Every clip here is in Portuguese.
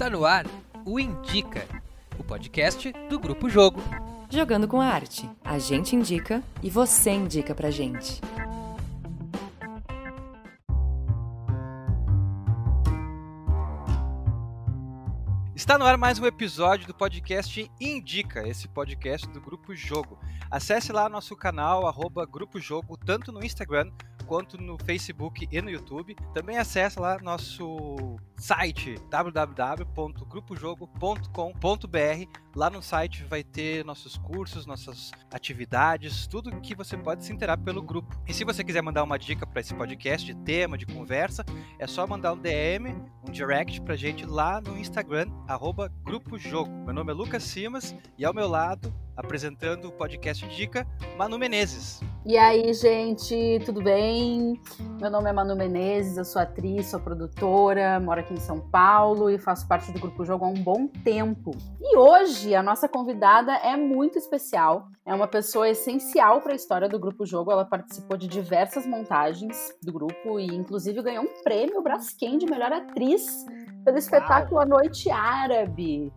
Está no ar o Indica, o podcast do Grupo Jogo. Jogando com a arte. A gente indica e você indica pra gente. Está no ar mais um episódio do podcast Indica, esse podcast do Grupo Jogo. Acesse lá nosso canal, arroba Grupo Jogo, tanto no Instagram quanto no Facebook e no YouTube. Também acesse lá nosso site www.grupojogo.com.br. Lá no site vai ter nossos cursos, nossas atividades, tudo que você pode se interar pelo grupo. E se você quiser mandar uma dica para esse podcast de tema, de conversa, é só mandar um DM, um direct pra gente lá no Instagram, arroba Grupo Jogo. Meu nome é Lucas Simas e ao meu lado apresentando o podcast Dica, Manu Menezes. E aí, gente, tudo bem? Meu nome é Manu Menezes, eu sou atriz, sou produtora, moro aqui em São Paulo e faço parte do Grupo Jogo há um bom tempo. E hoje a nossa convidada é muito especial, é uma pessoa essencial para a história do Grupo Jogo. Ela participou de diversas montagens do grupo e, inclusive, ganhou um prêmio Braskem de melhor atriz pelo espetáculo A Noite Árabe.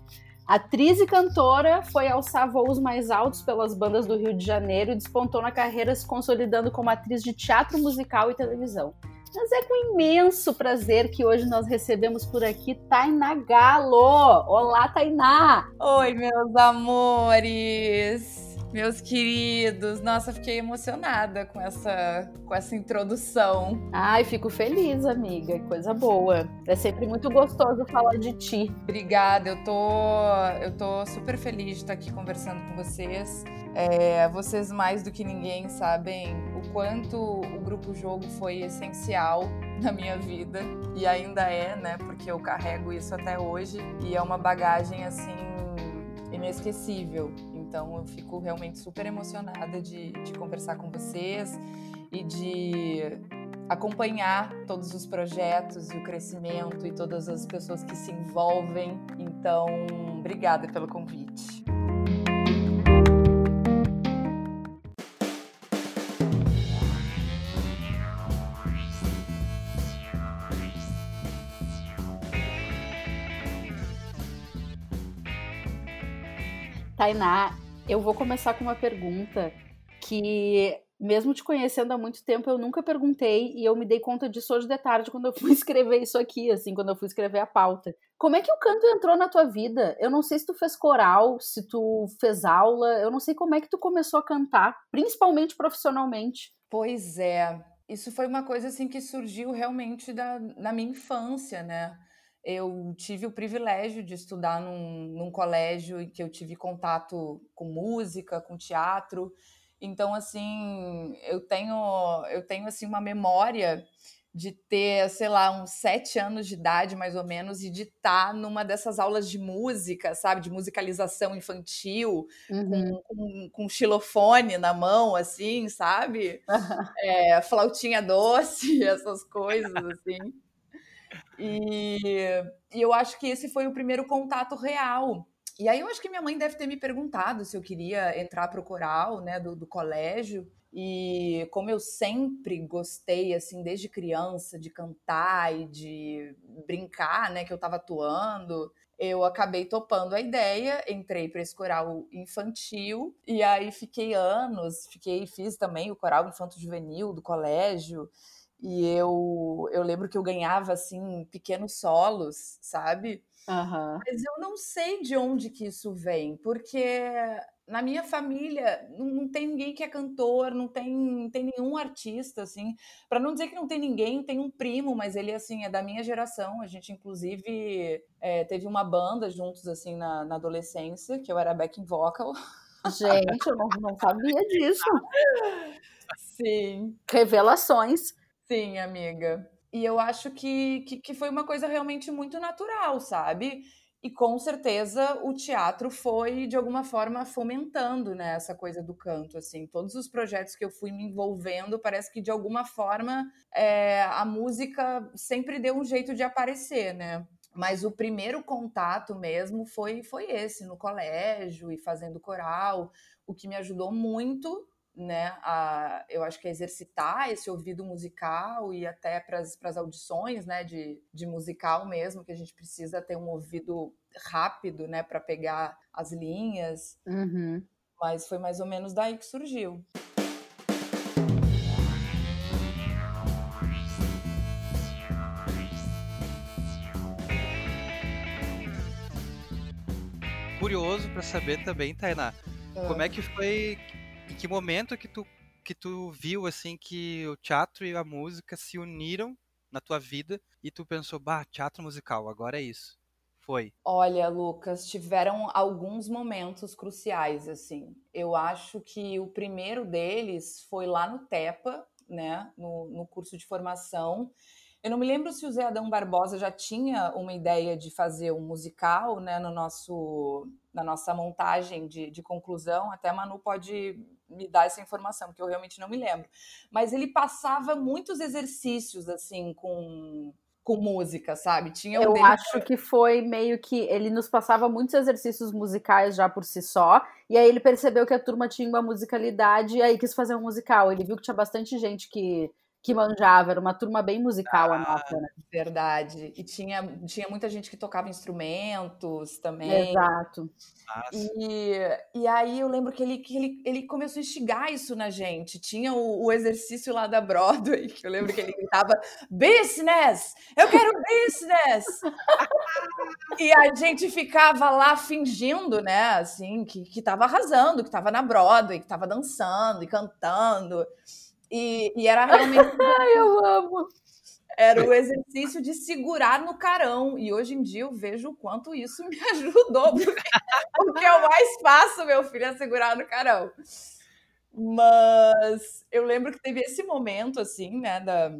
Atriz e cantora, foi alçar voos mais altos pelas bandas do Rio de Janeiro e despontou na carreira se consolidando como atriz de teatro musical e televisão. Mas é com imenso prazer que hoje nós recebemos por aqui Tainá Galo. Olá, Tainá! Oi, meus amores! Meus queridos, nossa, fiquei emocionada com essa, com essa introdução. Ai, fico feliz, amiga, coisa boa. É sempre muito gostoso falar de ti. Obrigada, eu tô, eu tô super feliz de estar aqui conversando com vocês. É, vocês mais do que ninguém sabem o quanto o grupo jogo foi essencial na minha vida e ainda é, né? Porque eu carrego isso até hoje e é uma bagagem assim inesquecível. Então eu fico realmente super emocionada de, de conversar com vocês e de acompanhar todos os projetos e o crescimento e todas as pessoas que se envolvem. Então, obrigada pelo convite. Tainá, eu vou começar com uma pergunta que, mesmo te conhecendo há muito tempo, eu nunca perguntei e eu me dei conta disso hoje de tarde quando eu fui escrever isso aqui, assim, quando eu fui escrever a pauta. Como é que o canto entrou na tua vida? Eu não sei se tu fez coral, se tu fez aula, eu não sei como é que tu começou a cantar, principalmente profissionalmente. Pois é, isso foi uma coisa assim que surgiu realmente da, na minha infância, né? Eu tive o privilégio de estudar num, num, colégio em que eu tive contato com música, com teatro. Então, assim, eu tenho, eu tenho assim uma memória de ter, sei lá, uns sete anos de idade, mais ou menos, e de estar numa dessas aulas de música, sabe? De musicalização infantil, uhum. com, com, com, xilofone na mão, assim, sabe? É, flautinha doce, essas coisas, assim. E, e eu acho que esse foi o primeiro contato real. E aí eu acho que minha mãe deve ter me perguntado se eu queria entrar para o coral, né, do, do colégio. E como eu sempre gostei, assim, desde criança, de cantar e de brincar, né, que eu estava atuando, eu acabei topando a ideia, entrei para esse coral infantil e aí fiquei anos, fiquei, fiz também o coral infanto juvenil do colégio. E eu, eu lembro que eu ganhava, assim, pequenos solos, sabe? Uhum. Mas eu não sei de onde que isso vem, porque na minha família não, não tem ninguém que é cantor, não tem, não tem nenhum artista, assim. Para não dizer que não tem ninguém, tem um primo, mas ele, assim, é da minha geração. A gente, inclusive, é, teve uma banda juntos, assim, na, na adolescência, que eu era backing vocal. Gente, eu não, não sabia disso. Sim. Revelações. Sim, amiga. E eu acho que, que, que, foi uma coisa realmente muito natural, sabe? E com certeza o teatro foi, de alguma forma, fomentando né, essa coisa do canto. assim. Todos os projetos que eu fui me envolvendo, parece que, de alguma forma, é, a música sempre deu um jeito de aparecer, né? Mas o primeiro contato mesmo foi, foi esse, no colégio e fazendo coral, o que me ajudou muito né, a, eu acho que a exercitar esse ouvido musical e até para as audições, né, de, de musical mesmo, que a gente precisa ter um ouvido rápido, né, para pegar as linhas. Uhum. Mas foi mais ou menos daí que surgiu. Curioso para saber também, Tainá, como é que foi, em que momento que tu que tu viu assim que o teatro e a música se uniram na tua vida e tu pensou, bah, teatro musical, agora é isso. Foi. Olha, Lucas, tiveram alguns momentos cruciais, assim. Eu acho que o primeiro deles foi lá no TEPA, né, no, no curso de formação. Eu não me lembro se o Zé Adão Barbosa já tinha uma ideia de fazer um musical, né, no nosso, na nossa montagem de, de conclusão. Até a Manu pode me dar essa informação, porque eu realmente não me lembro. Mas ele passava muitos exercícios, assim, com com música, sabe? Tinha um Eu acho que foi meio que ele nos passava muitos exercícios musicais já por si só, e aí ele percebeu que a turma tinha uma musicalidade e aí quis fazer um musical. Ele viu que tinha bastante gente que que manjava, era uma turma bem musical ah, a nossa, né? Verdade. E tinha, tinha muita gente que tocava instrumentos também. Exato. E, e aí eu lembro que ele, que ele, ele começou a instigar isso na gente. Tinha o, o exercício lá da Broadway, que eu lembro que ele gritava: Business! Eu quero business! e a gente ficava lá fingindo, né, assim, que, que tava arrasando, que tava na Broadway, que tava dançando e cantando. E, e era realmente. Ai, eu amo! Era o exercício de segurar no carão. E hoje em dia eu vejo o quanto isso me ajudou. Porque o que eu mais faço, meu filho, é segurar no carão. Mas eu lembro que teve esse momento, assim, né, da,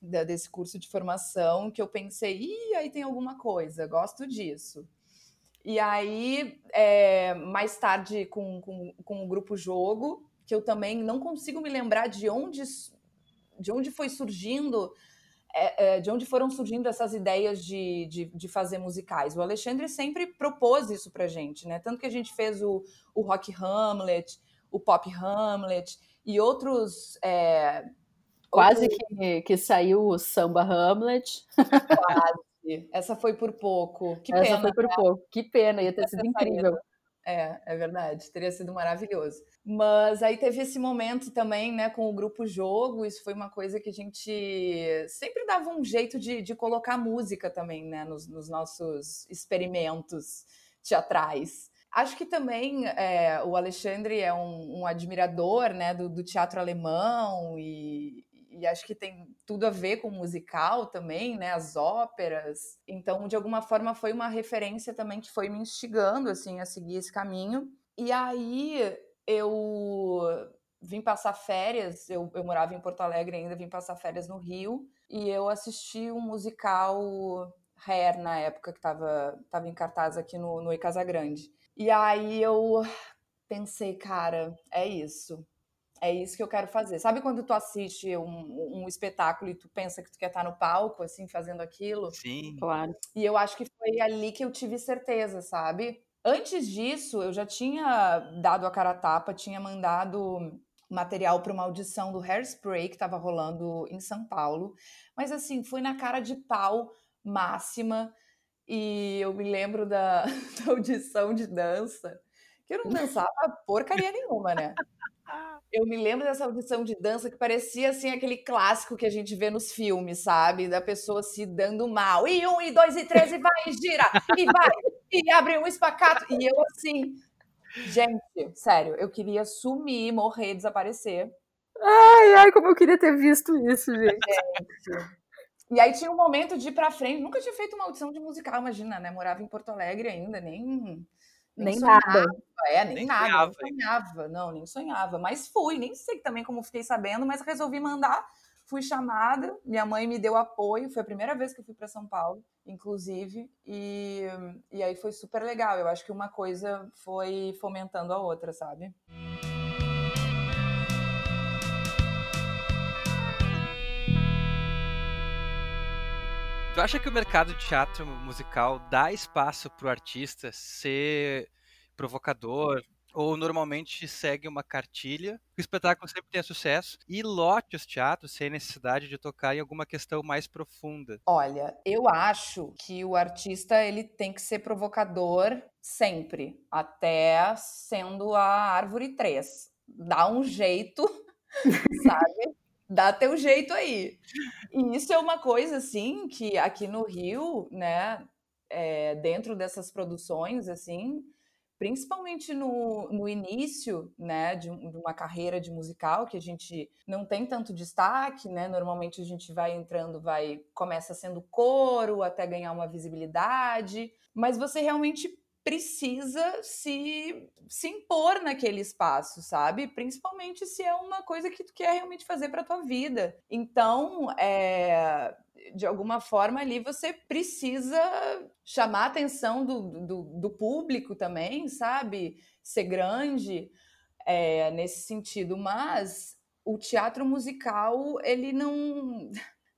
da, desse curso de formação, que eu pensei, ih, aí tem alguma coisa, gosto disso. E aí, é, mais tarde, com, com, com o grupo Jogo, que eu também não consigo me lembrar de onde, de onde foi surgindo, é, é, de onde foram surgindo essas ideias de, de, de, fazer musicais. O Alexandre sempre propôs isso pra gente, né? Tanto que a gente fez o, o Rock Hamlet, o Pop Hamlet e outros. É, Quase outros... que, que saiu o Samba Hamlet. Quase. Essa foi por pouco. Que Essa pena. foi por né? pouco. Que pena, ia ter sido incrível. É, é verdade. Teria sido maravilhoso. Mas aí teve esse momento também, né, com o grupo Jogo. Isso foi uma coisa que a gente sempre dava um jeito de, de colocar música também, né, nos, nos nossos experimentos teatrais. Acho que também é, o Alexandre é um, um admirador né, do, do, teatro alemão e, e, acho que tem tudo a ver com o musical também, né, as óperas. Então, de alguma forma, foi uma referência também que foi me instigando assim, a seguir esse caminho. E aí eu vim passar férias, eu, eu morava em Porto Alegre ainda, vim passar férias no Rio, e eu assisti um musical Hair na época que estava tava em cartaz aqui no, no Casa Grande. E aí eu pensei, cara, é isso. É isso que eu quero fazer. Sabe quando tu assiste um, um espetáculo e tu pensa que tu quer estar no palco, assim, fazendo aquilo? Sim. Claro. E eu acho que foi ali que eu tive certeza, sabe? Antes disso, eu já tinha dado a cara a tapa, tinha mandado material para uma audição do Hairspray que estava rolando em São Paulo, mas assim, foi na cara de pau máxima. E eu me lembro da, da audição de dança, que eu não dançava porcaria nenhuma, né? Eu me lembro dessa audição de dança que parecia assim aquele clássico que a gente vê nos filmes, sabe? Da pessoa se dando mal. E um, e dois, e três, e vai, e gira, e vai, e abre um espacato. E eu assim, gente, sério, eu queria sumir, morrer, desaparecer. Ai, ai, como eu queria ter visto isso, gente. gente. E aí tinha um momento de ir pra frente. Nunca tinha feito uma audição de musical, imagina, né? Morava em Porto Alegre ainda, nem nem, nada. É, nem, nem nada, sonhava, nem sonhava, não, nem sonhava. Mas fui, nem sei também como fiquei sabendo, mas resolvi mandar. Fui chamada, minha mãe me deu apoio, foi a primeira vez que eu fui para São Paulo, inclusive, e, e aí foi super legal. Eu acho que uma coisa foi fomentando a outra, sabe? Tu acha que o mercado de teatro musical dá espaço para o artista ser provocador ou normalmente segue uma cartilha. O espetáculo sempre tem sucesso e lote os teatros sem necessidade de tocar em alguma questão mais profunda. Olha, eu acho que o artista ele tem que ser provocador sempre, até sendo a árvore 3. Dá um jeito, sabe? Dá teu jeito aí. E isso é uma coisa, assim, que aqui no Rio, né, é, dentro dessas produções, assim, principalmente no, no início, né, de, de, uma carreira de musical, que a gente não tem tanto destaque, né, normalmente a gente vai entrando, vai, começa sendo coro, até ganhar uma visibilidade, mas você realmente precisa se, se impor naquele espaço, sabe? Principalmente se é uma coisa que tu quer realmente fazer para tua vida. Então, é, de alguma forma ali você precisa chamar a atenção do, do, do público também, sabe? Ser grande é, nesse sentido, mas o teatro musical, ele não.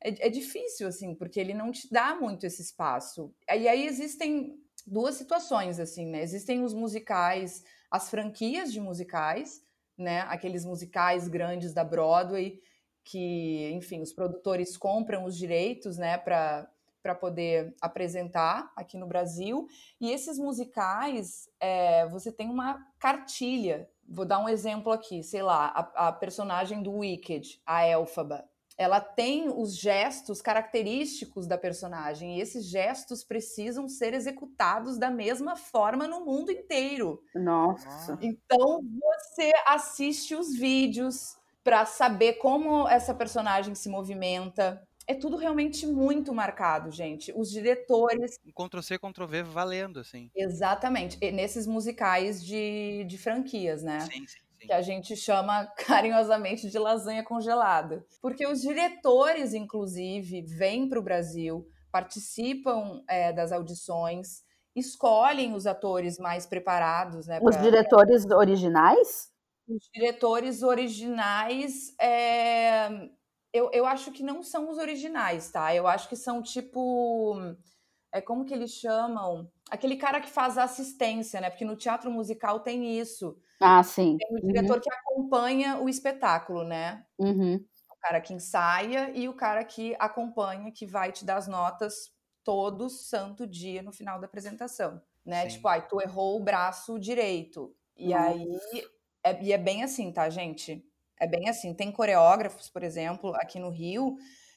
É, é, difícil, assim, porque ele não te dá muito esse espaço. E aí existem duas situações, assim, né? Existem os musicais, as franquias de musicais, né? Aqueles musicais grandes da Broadway, que, enfim, os produtores compram os direitos, né, para poder apresentar aqui no Brasil. E esses musicais, é, você tem uma cartilha. Vou dar um exemplo aqui, sei lá, a, a personagem do Wicked, a Elfaba ela tem os gestos característicos da personagem e esses gestos precisam ser executados da mesma forma no mundo inteiro. Nossa. Então você assiste os vídeos para saber como essa personagem se movimenta. É tudo realmente muito marcado, gente. Os diretores. Ctrl-C, Ctrl-V valendo, assim. Exatamente. E nesses musicais de, de franquias, né? Sim, sim que a gente chama carinhosamente de lasanha congelada. Porque os diretores, inclusive, vêm para o Brasil, participam é, das audições, escolhem os atores mais preparados. Né, os diretores originais? Os diretores originais. É... Eu, eu acho que não são os originais, tá? Eu acho que são tipo. É como que eles chamam? Aquele cara que faz a assistência, né? Porque no teatro musical tem isso. Ah, sim. Tem o diretor uhum. que acompanha o espetáculo, né? Uhum. O cara que ensaia e o cara que acompanha, que vai te dar as notas todo santo dia no final da apresentação, né? Sim. Tipo, ai, tu errou o braço direito. E uhum. aí, é, e é bem assim, tá, gente? É bem assim. Tem coreógrafos, por exemplo, aqui no Rio,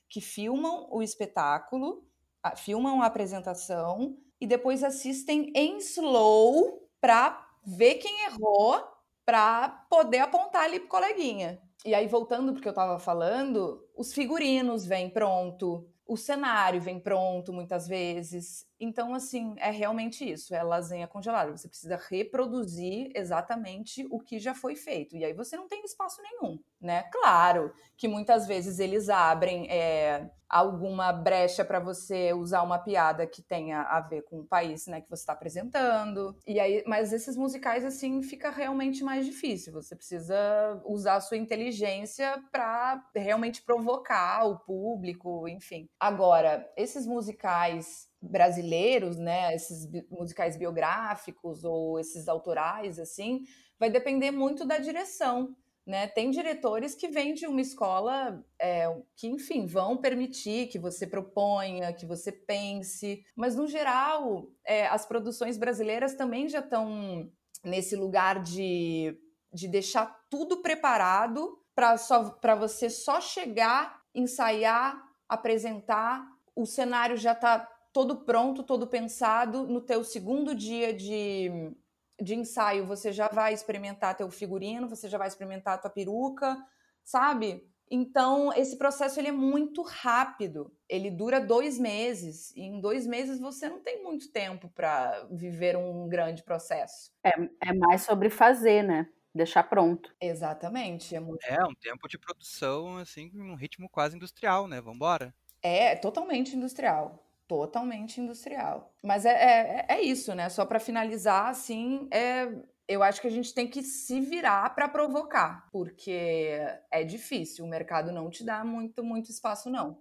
que filmam o espetáculo, filmam a apresentação e depois assistem em slow para ver quem errou para poder apontar ali pro coleguinha. E aí, voltando porque eu estava falando, os figurinos vêm pronto, o cenário vem pronto muitas vezes. Então, assim, é realmente isso, é lasanha congelada. Você precisa reproduzir exatamente o que já foi feito. E aí você não tem espaço nenhum, né? Claro que muitas vezes eles abrem é, alguma brecha para você usar uma piada que tenha a ver com o país, né, que você está apresentando. E aí, mas esses musicais assim fica realmente mais difícil. Você precisa usar a sua inteligência para realmente provocar o público, enfim. Agora, esses musicais brasileiros, né, esses musicais biográficos ou esses autorais assim, vai depender muito da direção. Né? Tem diretores que vêm de uma escola é, que, enfim, vão permitir que você proponha, que você pense, mas no geral, é, as produções brasileiras também já estão nesse lugar de, de deixar tudo preparado para você só chegar, ensaiar, apresentar, o cenário já está todo pronto, todo pensado. No teu segundo dia de, de ensaio você já vai experimentar teu figurino, você já vai experimentar tua peruca, sabe? Então, esse processo ele é muito rápido. Ele dura dois meses. E em dois meses você não tem muito tempo para viver um grande processo. É, é mais sobre fazer, né? Deixar pronto. Exatamente. É, muito... é um tempo de produção, assim, um ritmo quase industrial, né? Vambora. É, totalmente industrial totalmente industrial. Mas é, é, é isso, né? Só para finalizar, assim, é, eu acho que a gente tem que se virar para provocar, porque é difícil, o mercado não te dá muito, muito espaço, não.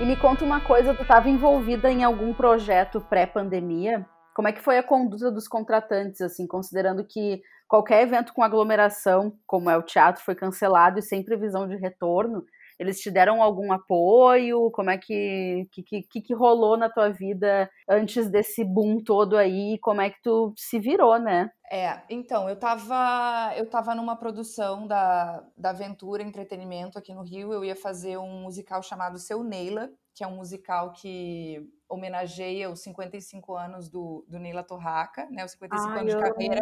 E me conta uma coisa, tu estava envolvida em algum projeto pré-pandemia? Como é que foi a conduta dos contratantes, assim, considerando que qualquer evento com aglomeração, como é o teatro, foi cancelado e sem previsão de retorno? Eles te deram algum apoio? Como é que que, que, que rolou na tua vida antes desse boom todo aí? Como é que tu se virou, né? É, então, eu tava, eu tava numa produção da, da Aventura Entretenimento aqui no Rio, eu ia fazer um musical chamado Seu Neila, que é um musical que homenageia os 55 anos do, do Neila Torraca, né, os 55 Ai, anos de carreira,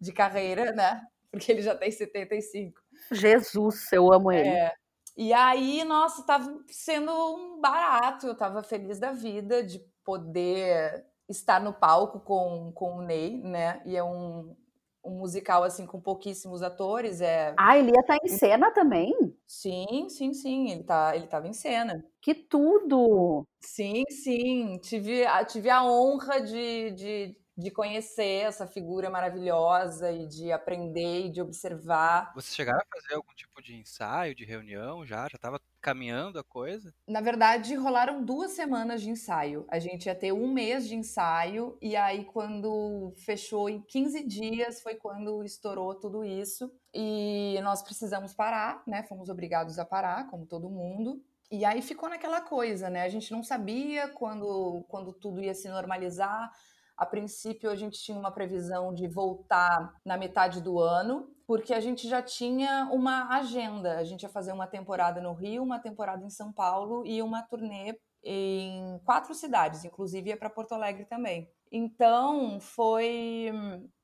de carreira, né, porque ele já tem 75. Jesus, eu amo ele. É, e aí, nossa, tava sendo um barato, eu tava feliz da vida de poder estar no palco com, com o Ney, né? E é um, um musical, assim, com pouquíssimos atores. É... Ah, ele ia estar tá em cena também? Sim, sim, sim, ele, tá, ele tava em cena. Que tudo! Sim, sim, tive, tive a honra de, de de conhecer essa figura maravilhosa e de aprender e de observar. Vocês chegaram a fazer algum tipo de ensaio, de reunião já? Já estava caminhando a coisa? Na verdade, rolaram duas semanas de ensaio. A gente ia ter um mês de ensaio, e aí, quando fechou em 15 dias, foi quando estourou tudo isso. E nós precisamos parar, né? Fomos obrigados a parar, como todo mundo. E aí ficou naquela coisa, né? A gente não sabia quando, quando tudo ia se normalizar a princípio, a gente tinha uma previsão de voltar na metade do ano, porque a gente já tinha uma agenda. A gente ia fazer uma temporada no Rio, uma temporada em São Paulo e uma turnê em quatro cidades, inclusive ia para Porto Alegre também. Então, foi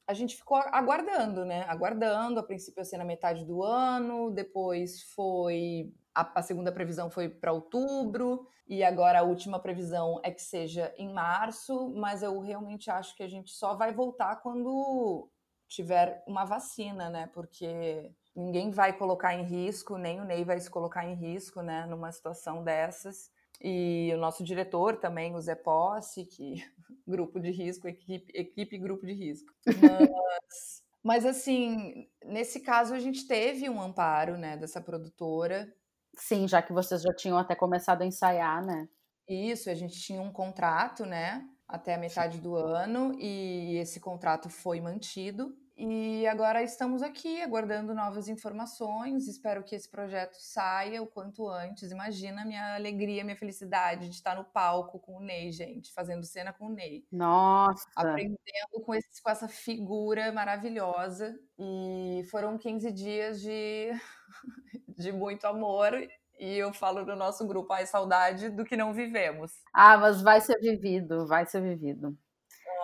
a gente ficou aguardando, né? Aguardando. A princípio ia ser na metade do ano, depois foi a, a segunda previsão foi para outubro, e agora a última previsão é que seja em março, mas eu realmente acho que a gente só vai voltar quando tiver uma vacina, né? Porque ninguém vai colocar em risco, nem o Ney vai se colocar em risco, né, numa situação dessas. E o nosso diretor também, o Zé Posse, que grupo de risco, equipe, equipe grupo de risco. Mas, mas assim, nesse caso a gente teve um amparo, né, dessa produtora Sim, já que vocês já tinham até começado a ensaiar, né? Isso, a gente tinha um contrato, né, até a metade do ano, e esse contrato foi mantido. E agora estamos aqui aguardando novas informações. Espero que esse projeto saia o quanto antes. Imagina a minha alegria, minha felicidade de estar no palco com o Ney, gente, fazendo cena com o Ney. Nossa! Aprendendo com, esse, com essa figura maravilhosa. E foram 15 dias de, de muito amor e eu falo no nosso grupo, ai, saudade do que não vivemos. Ah, mas vai ser vivido, vai ser vivido.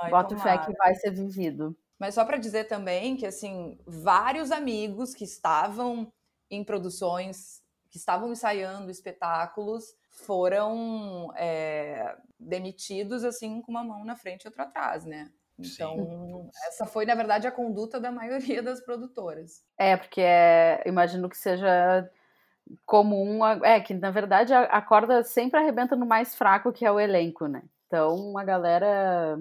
Ai, Boto fé que vai ser vivido. Mas só para dizer também que, assim, vários amigos que estavam em produções, que estavam ensaiando espetáculos, foram é, demitidos, assim, com uma mão na frente e outra atrás, né? Então, Sim. essa foi, na verdade, a conduta da maioria das produtoras. É, porque é, imagino que seja comum. É, que na verdade a, corda sempre arrebenta no mais fraco, que é o elenco, né? Então a galera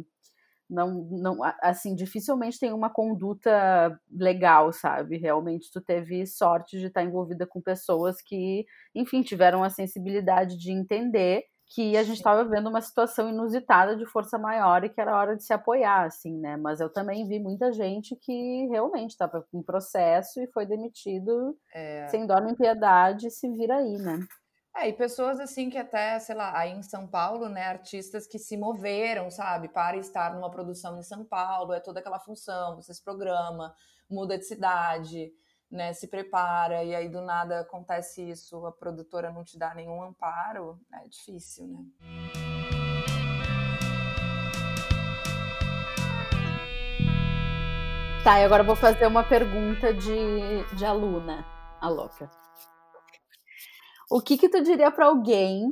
não, não, assim, dificilmente tem uma conduta legal, sabe? Realmente tu teve sorte de estar envolvida com pessoas que, enfim, tiveram a sensibilidade de entender que a gente estava vendo uma situação inusitada de força maior e que era hora de se apoiar, assim, né? Mas eu também vi muita gente que realmente estava em processo e foi demitido é... sem dó nem piedade, se vira aí, né? É, e pessoas assim que até, sei lá, aí em São Paulo, né, artistas que se moveram, sabe, para estar numa produção em São Paulo, é toda aquela função, você se programa, muda de cidade, né, se prepara, e aí do nada acontece isso, a produtora não te dá nenhum amparo, é difícil, né? Tá, e agora eu vou fazer uma pergunta de, de aluna, a louca. O que que tu diria para alguém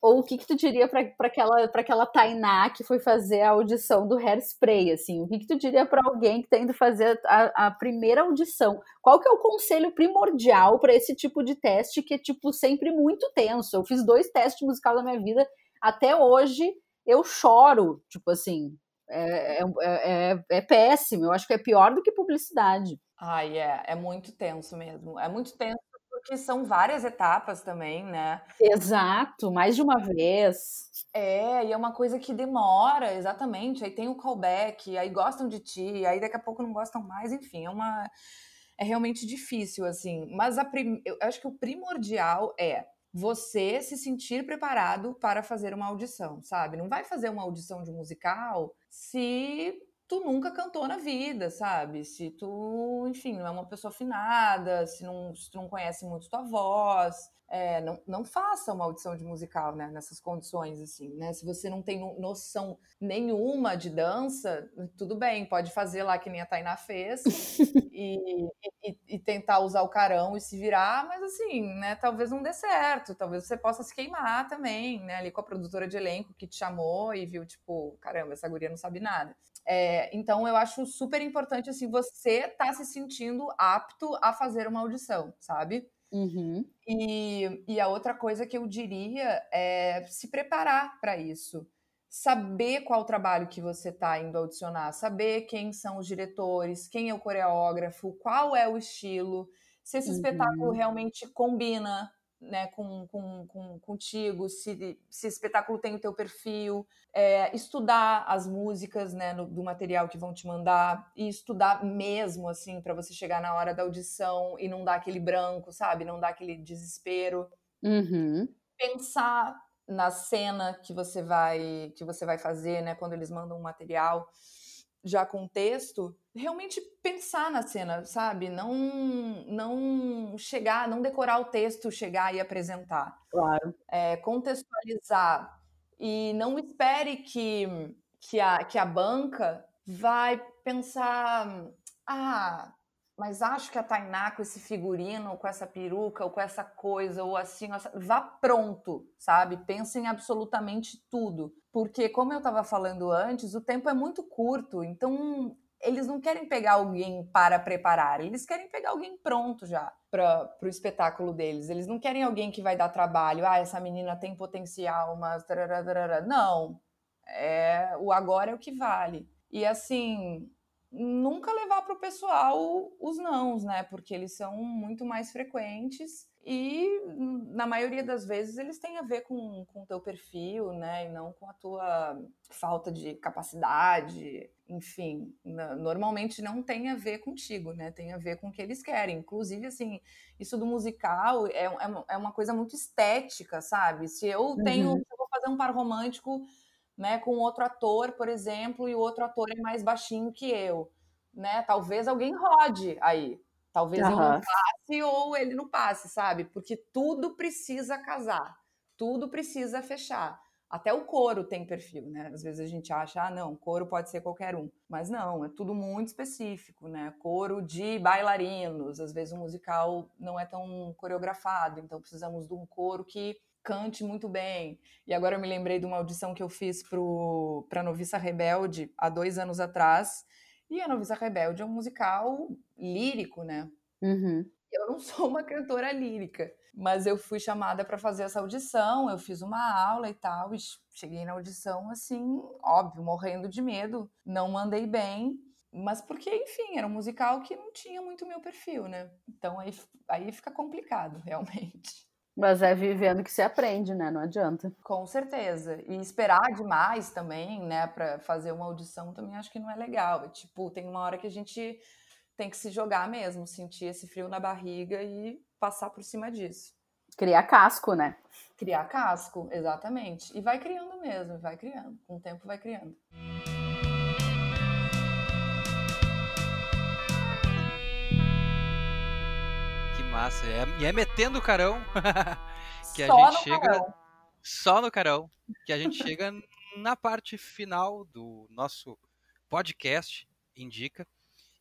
ou o que que tu diria para aquela para aquela Tainá que foi fazer a audição do Hairspray, assim? O que que tu diria para alguém que está indo fazer a, a, primeira audição? Qual que é o conselho primordial para esse tipo de teste que é tipo sempre muito tenso? Eu fiz dois testes musicais na minha vida, até hoje eu choro, tipo assim, é, é, é, é, péssimo. Eu acho que é pior do que publicidade. Ai, é, é muito tenso mesmo. É muito tenso que são várias etapas também, né? Exato, mais de uma vez. É, e é uma coisa que demora, exatamente. Aí tem o callback, aí gostam de ti, aí daqui a pouco não gostam mais, enfim, é uma. É realmente difícil, assim. Mas a prim... eu acho que o primordial é você se sentir preparado para fazer uma audição, sabe? Não vai fazer uma audição de musical se tu nunca cantou na vida, sabe? Se tu, enfim, não é uma pessoa afinada, se, não, se tu não conhece muito tua voz, é, não, não faça uma audição de musical, né? Nessas condições, assim, né? Se você não tem noção nenhuma de dança, tudo bem, pode fazer lá que nem a Tainá fez e, e, e, tentar usar o carão e se virar, mas assim, né? Talvez não dê certo, talvez você possa se queimar também, né? Ali com a produtora de elenco que te chamou e viu, tipo, caramba, essa guria não sabe nada. É, então eu acho super importante, assim, você tá se sentindo apto a fazer uma audição, sabe? Uhum. E, e a outra coisa que eu diria é se preparar para isso. Saber qual o trabalho que você está indo audicionar, saber quem são os diretores, quem é o coreógrafo, qual é o estilo, se esse uhum. espetáculo realmente combina né, com, com, com, contigo, se, se espetáculo tem o teu perfil, é, estudar as músicas né, no, do material que vão te mandar, e estudar mesmo, assim, para você chegar na hora da audição e não dar aquele branco, sabe? Não dar aquele desespero. Uhum. Pensar na cena que você vai que você vai fazer, né, quando eles mandam um material já com texto, realmente pensar na cena, sabe? Não não chegar, não decorar o texto, chegar e apresentar. Claro. É, contextualizar e não espere que que a, que a banca vai pensar, ah, mas acho que a Tainá com esse figurino, com essa peruca, ou com essa coisa, ou assim, vá pronto, sabe? Pensa em absolutamente tudo. Porque, como eu estava falando antes, o tempo é muito curto, então eles não querem pegar alguém para preparar, eles querem pegar alguém pronto já para o espetáculo deles. Eles não querem alguém que vai dar trabalho, ah, essa menina tem potencial, mas. Não. É, o agora é o que vale. E assim, nunca levar para o pessoal os nãos, né? Porque eles são muito mais frequentes e na maioria das vezes eles têm a ver com o teu perfil, né? E não com a tua falta de capacidade, enfim, normalmente não tem a ver contigo, né? Tem a ver com o que eles querem. Inclusive, assim, isso do musical é, é, é uma coisa muito estética, sabe? Se eu tenho, uhum. se eu vou fazer um par romântico né, com outro ator, por exemplo, e o outro ator é mais baixinho que eu, né? Talvez alguém rode aí. Talvez uhum. eu não passe ou ele não passe, sabe? Porque tudo precisa casar, tudo precisa fechar. Até o coro tem perfil, né? Às vezes a gente acha, ah, não, coro pode ser qualquer um. Mas não, é tudo muito específico, né? Coro de bailarinos. Às vezes o musical não é tão coreografado, então precisamos de um coro que cante muito bem. E agora eu me lembrei de uma audição que eu fiz para Noviça Rebelde há dois anos atrás. E a Noviça Rebelde é um musical lírico, né? Uhum. Eu não sou uma cantora lírica, mas eu fui chamada para fazer essa audição. Eu fiz uma aula e tal, e cheguei na audição assim, óbvio, morrendo de medo. Não mandei bem, mas porque, enfim, era um musical que não tinha muito meu perfil, né? Então aí, aí fica complicado, realmente. Mas é vivendo que se aprende, né? Não adianta. Com certeza. E esperar demais também, né, para fazer uma audição também acho que não é legal. Tipo, tem uma hora que a gente tem que se jogar mesmo, sentir esse frio na barriga e passar por cima disso. Criar casco, né? Criar casco, exatamente. E vai criando mesmo, vai criando. Com o tempo vai criando. massa. É, e é metendo o carão que só a gente chega. Carão. Só no carão. Que a gente chega na parte final do nosso podcast, indica.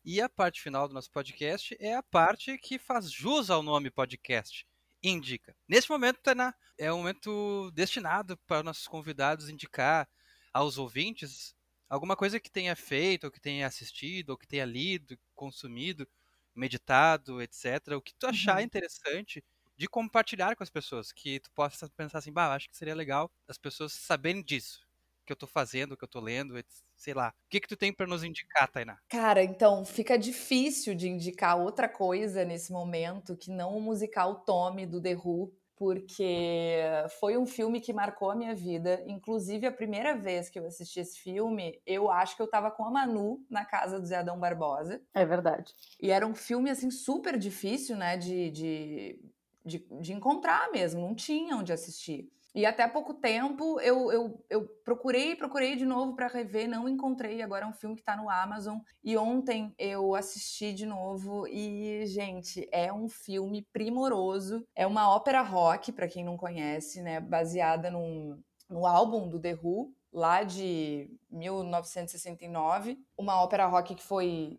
E a parte final do nosso podcast é a parte que faz jus ao nome podcast, indica. Nesse momento, Tainá, é um momento destinado para nossos convidados indicar aos ouvintes alguma coisa que tenha feito, ou que tenha assistido, ou que tenha lido, consumido, meditado, etc. O que tu achar uhum. interessante de compartilhar com as pessoas, que tu possa pensar assim, bah, acho que seria legal as pessoas saberem disso. Que eu tô fazendo, que eu tô lendo, sei lá. O que que tu tem para nos indicar, Tainá? Cara, então fica difícil de indicar outra coisa nesse momento que não o musical Tommy do The Who, porque foi um filme que marcou a minha vida. Inclusive, a primeira vez que eu assisti esse filme, eu acho que eu tava com a Manu na casa do Zé Adão Barbosa. É verdade. E era um filme, assim, super difícil, né, de, de, de, de encontrar mesmo. Não tinha onde assistir. E até pouco tempo eu, eu, eu procurei, procurei de novo para rever, não encontrei. Agora é um filme que está no Amazon. E ontem eu assisti de novo e, gente, é um filme primoroso. É uma ópera rock, para quem não conhece, né? Baseada num, no álbum do The Who, lá de 1969. Uma ópera rock que foi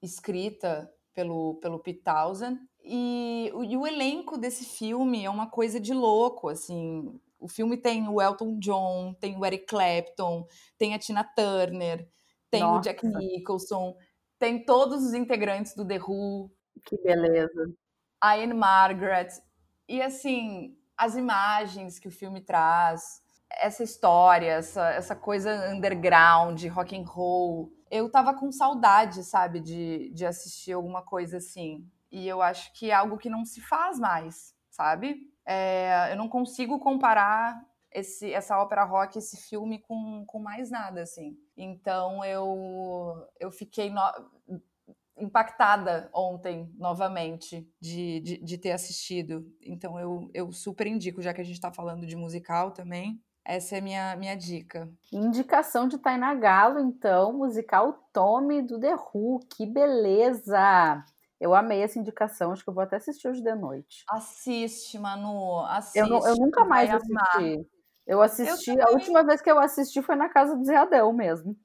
escrita pelo, pelo Pete Townsend. E, e, o elenco desse filme é uma coisa de louco, assim. O filme tem o Elton John, tem o Eric Clapton, tem a Tina Turner, tem Nossa. o Jack Nicholson, tem todos os integrantes do The Who. Que beleza. A Anne Margaret. E, assim, as imagens que o filme traz, essa história, essa, essa coisa underground, rock and roll. Eu tava com saudade, sabe, de, de assistir alguma coisa assim. E eu acho que é algo que não se faz mais, sabe? É, eu não consigo comparar esse, essa ópera rock, esse filme com, com mais nada, assim. Então eu, eu fiquei no, impactada ontem, novamente, de, de, de, ter assistido. Então eu, eu super indico, já que a gente está falando de musical também. Essa é minha, minha dica. Indicação de Tainá Galo, então, musical Tome do The Who. Que beleza! Eu amei essa indicação, acho que eu vou até assistir hoje de noite. Assiste, Manu, assiste. Eu, não, eu nunca mais assisti. Eu assisti, eu a última vez que eu assisti foi na casa do Zé Adão mesmo.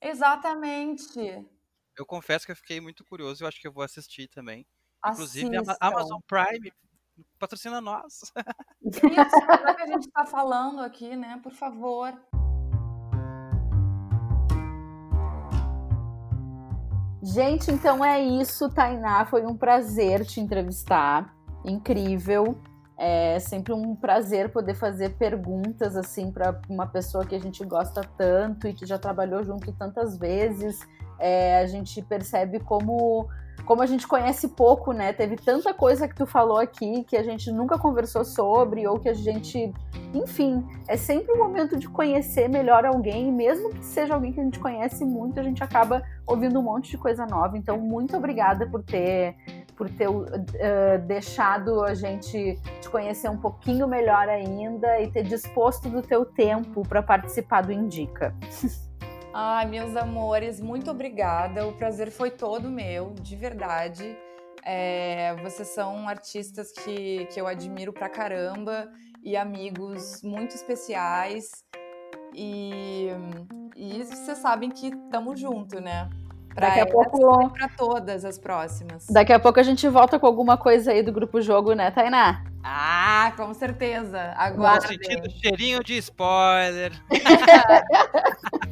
Exatamente. Eu confesso que eu fiquei muito curioso, eu acho que eu vou assistir também. Inclusive, a Amazon Prime patrocina nós. Isso, é que a gente está falando aqui, né? Por favor. Gente, então é isso, Tainá. Foi um prazer te entrevistar. Incrível. É sempre um prazer poder fazer perguntas assim para uma pessoa que a gente gosta tanto e que já trabalhou junto tantas vezes. É, a gente percebe como como a gente conhece pouco, né? Teve tanta coisa que tu falou aqui que a gente nunca conversou sobre, ou que a gente. Enfim, é sempre um momento de conhecer melhor alguém, mesmo que seja alguém que a gente conhece muito, a gente acaba ouvindo um monte de coisa nova. Então, muito obrigada por ter por ter uh, deixado a gente te conhecer um pouquinho melhor ainda e ter disposto do teu tempo para participar do Indica. Ai, meus amores, muito obrigada. O prazer foi todo meu, de verdade. É, vocês são artistas que, que eu admiro pra caramba e amigos muito especiais. E, e vocês sabem que estamos junto, né? Pra Daqui a pouco para todas as próximas. Daqui a pouco a gente volta com alguma coisa aí do grupo jogo, né, Tainá? Ah, com certeza. Agora. sentindo cheirinho de spoiler.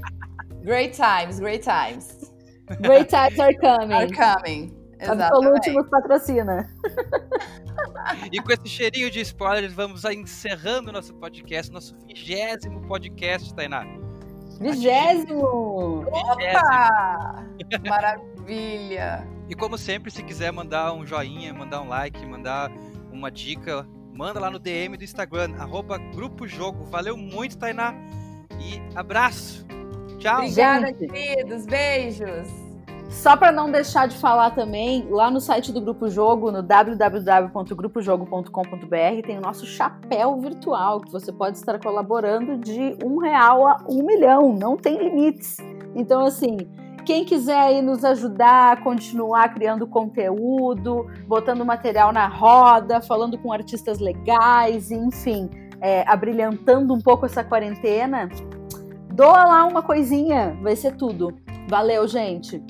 Great times, great times. Great times are coming. Are coming. Absolute nos patrocina. e com esse cheirinho de spoilers, vamos encerrando nosso podcast, nosso vigésimo podcast, Tainá. Vigésimo! Opa! Maravilha! E como sempre, se quiser mandar um joinha, mandar um like, mandar uma dica, manda lá no DM do Instagram, arroba Grupo Jogo. Valeu muito, Tainá. E abraço! Tchau. Obrigada, Gente. queridos. Beijos. Só para não deixar de falar também, lá no site do Grupo Jogo, no www.grupojogo.com.br, tem o nosso chapéu virtual, que você pode estar colaborando de um real a um milhão, não tem limites. Então, assim, quem quiser aí nos ajudar a continuar criando conteúdo, botando material na roda, falando com artistas legais, enfim, é, abrilhantando um pouco essa quarentena, Doa lá uma coisinha, vai ser tudo. Valeu, gente!